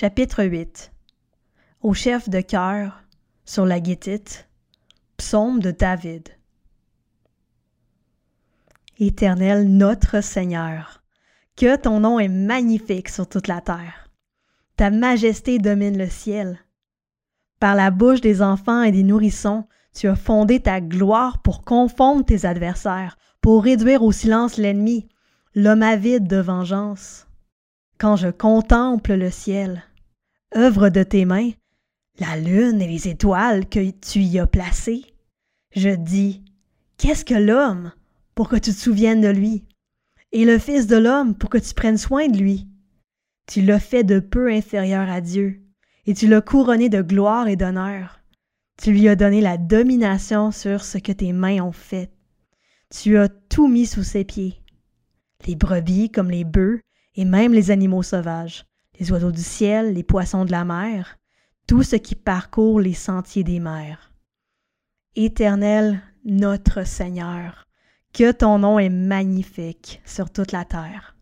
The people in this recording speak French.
Chapitre 8 Au chef de cœur, sur la guétite, psaume de David. Éternel notre Seigneur, que ton nom est magnifique sur toute la terre. Ta majesté domine le ciel. Par la bouche des enfants et des nourrissons, tu as fondé ta gloire pour confondre tes adversaires, pour réduire au silence l'ennemi, l'homme avide de vengeance. Quand je contemple le ciel, œuvre de tes mains, la lune et les étoiles que tu y as placées, je dis, qu'est-ce que l'homme pour que tu te souviennes de lui, et le Fils de l'homme pour que tu prennes soin de lui? Tu l'as fait de peu inférieur à Dieu, et tu l'as couronné de gloire et d'honneur. Tu lui as donné la domination sur ce que tes mains ont fait. Tu as tout mis sous ses pieds, les brebis comme les bœufs, et même les animaux sauvages, les oiseaux du ciel, les poissons de la mer, tout ce qui parcourt les sentiers des mers. Éternel notre Seigneur, que ton nom est magnifique sur toute la terre.